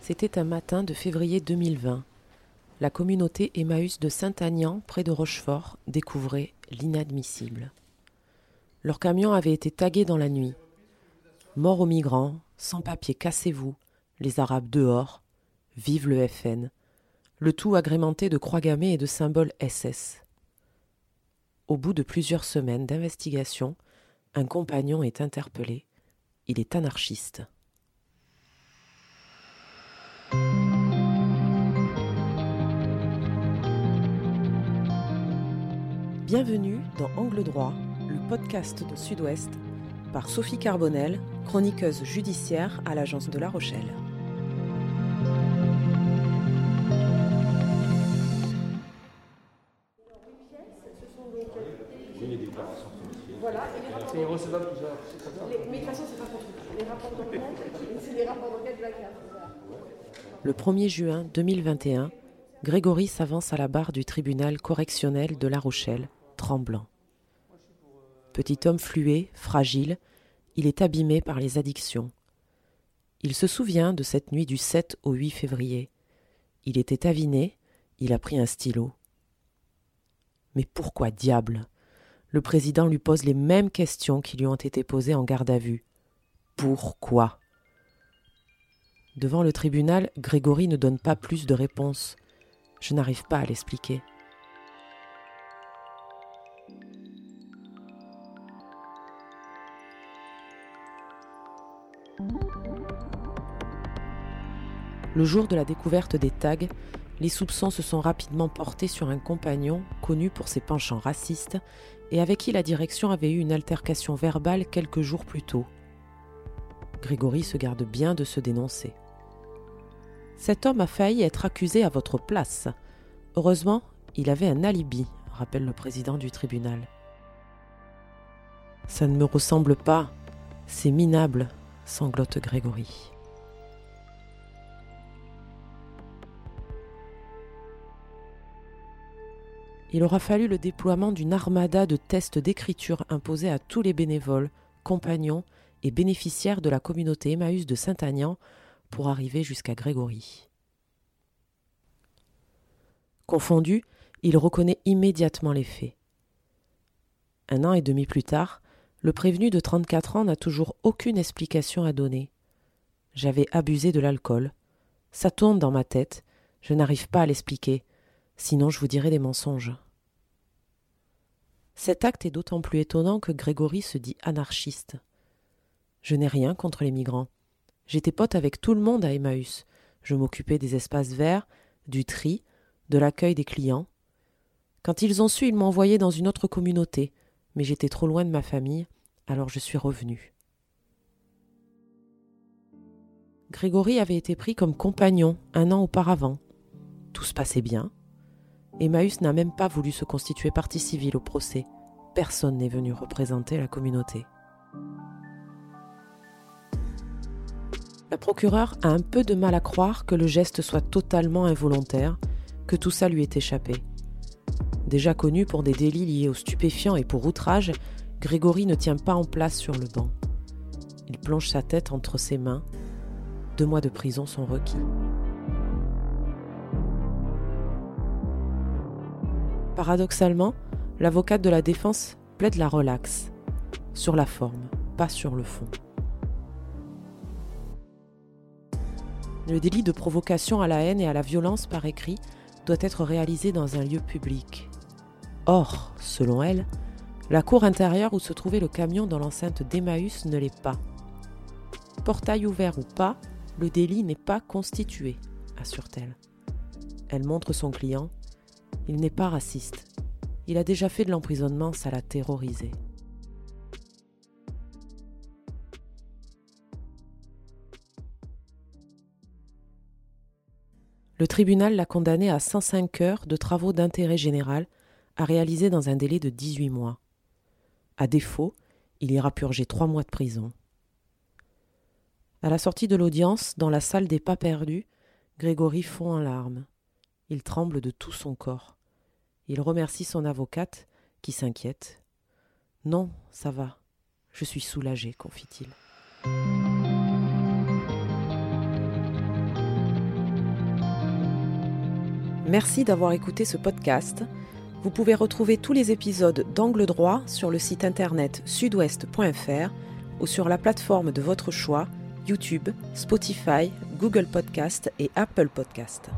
C'était un matin de février 2020. La communauté Emmaüs de Saint-Agnan, près de Rochefort, découvrait l'inadmissible. Leur camion avait été tagué dans la nuit. Mort aux migrants, sans papier, cassez-vous, les Arabes dehors, vive le FN, le tout agrémenté de croix gammées et de symboles SS. Au bout de plusieurs semaines d'investigation, un compagnon est interpellé. Il est anarchiste. Bienvenue dans Angle droit, le podcast de Sud-Ouest, par Sophie Carbonel, chroniqueuse judiciaire à l'agence de La Rochelle. Voilà, et les rapports. C'est recevable tout ça. Les, mais de toute façon, c'est pas contre Les rapports d'enquête, c'est les rapports d'enquête de la CAF. Le 1er juin 2021, Grégory s'avance à la barre du tribunal correctionnel de La Rochelle, tremblant. Petit homme fluet, fragile, il est abîmé par les addictions. Il se souvient de cette nuit du 7 au 8 février. Il était aviné, il a pris un stylo. Mais pourquoi diable? Le président lui pose les mêmes questions qui lui ont été posées en garde à vue. Pourquoi? Devant le tribunal, Grégory ne donne pas plus de réponses. Je n'arrive pas à l'expliquer. Le jour de la découverte des tags, les soupçons se sont rapidement portés sur un compagnon connu pour ses penchants racistes et avec qui la direction avait eu une altercation verbale quelques jours plus tôt. Grégory se garde bien de se dénoncer. Cet homme a failli être accusé à votre place. Heureusement, il avait un alibi, rappelle le président du tribunal. Ça ne me ressemble pas, c'est minable, sanglote Grégory. Il aura fallu le déploiement d'une armada de tests d'écriture imposés à tous les bénévoles, compagnons et bénéficiaires de la communauté Emmaüs de Saint-Agnan pour arriver jusqu'à Grégory. Confondu, il reconnaît immédiatement les faits. Un an et demi plus tard, le prévenu de 34 ans n'a toujours aucune explication à donner. J'avais abusé de l'alcool. Ça tourne dans ma tête, je n'arrive pas à l'expliquer, sinon je vous dirai des mensonges. Cet acte est d'autant plus étonnant que Grégory se dit anarchiste. Je n'ai rien contre les migrants. J'étais pote avec tout le monde à Emmaüs. Je m'occupais des espaces verts, du tri, de l'accueil des clients. Quand ils ont su, ils envoyé dans une autre communauté, mais j'étais trop loin de ma famille, alors je suis revenu. Grégory avait été pris comme compagnon un an auparavant. Tout se passait bien. Emmaüs n'a même pas voulu se constituer partie civile au procès. Personne n'est venu représenter la communauté. La procureure a un peu de mal à croire que le geste soit totalement involontaire, que tout ça lui est échappé. Déjà connu pour des délits liés aux stupéfiants et pour outrage, Grégory ne tient pas en place sur le banc. Il plonge sa tête entre ses mains. Deux mois de prison sont requis. Paradoxalement, l'avocate de la défense plaide la relaxe, sur la forme, pas sur le fond. Le délit de provocation à la haine et à la violence par écrit doit être réalisé dans un lieu public. Or, selon elle, la cour intérieure où se trouvait le camion dans l'enceinte d'Emmaüs ne l'est pas. Portail ouvert ou pas, le délit n'est pas constitué, assure-t-elle. Elle montre son client il n'est pas raciste. Il a déjà fait de l'emprisonnement, ça l'a terrorisé. Le tribunal l'a condamné à 105 heures de travaux d'intérêt général à réaliser dans un délai de 18 mois. À défaut, il ira purger trois mois de prison. À la sortie de l'audience, dans la salle des pas perdus, Grégory fond en larmes. Il tremble de tout son corps. Il remercie son avocate, qui s'inquiète. Non, ça va. Je suis soulagé, confie-t-il. Merci d'avoir écouté ce podcast. Vous pouvez retrouver tous les épisodes d'Angle droit sur le site internet sudouest.fr ou sur la plateforme de votre choix, YouTube, Spotify, Google Podcast et Apple Podcast.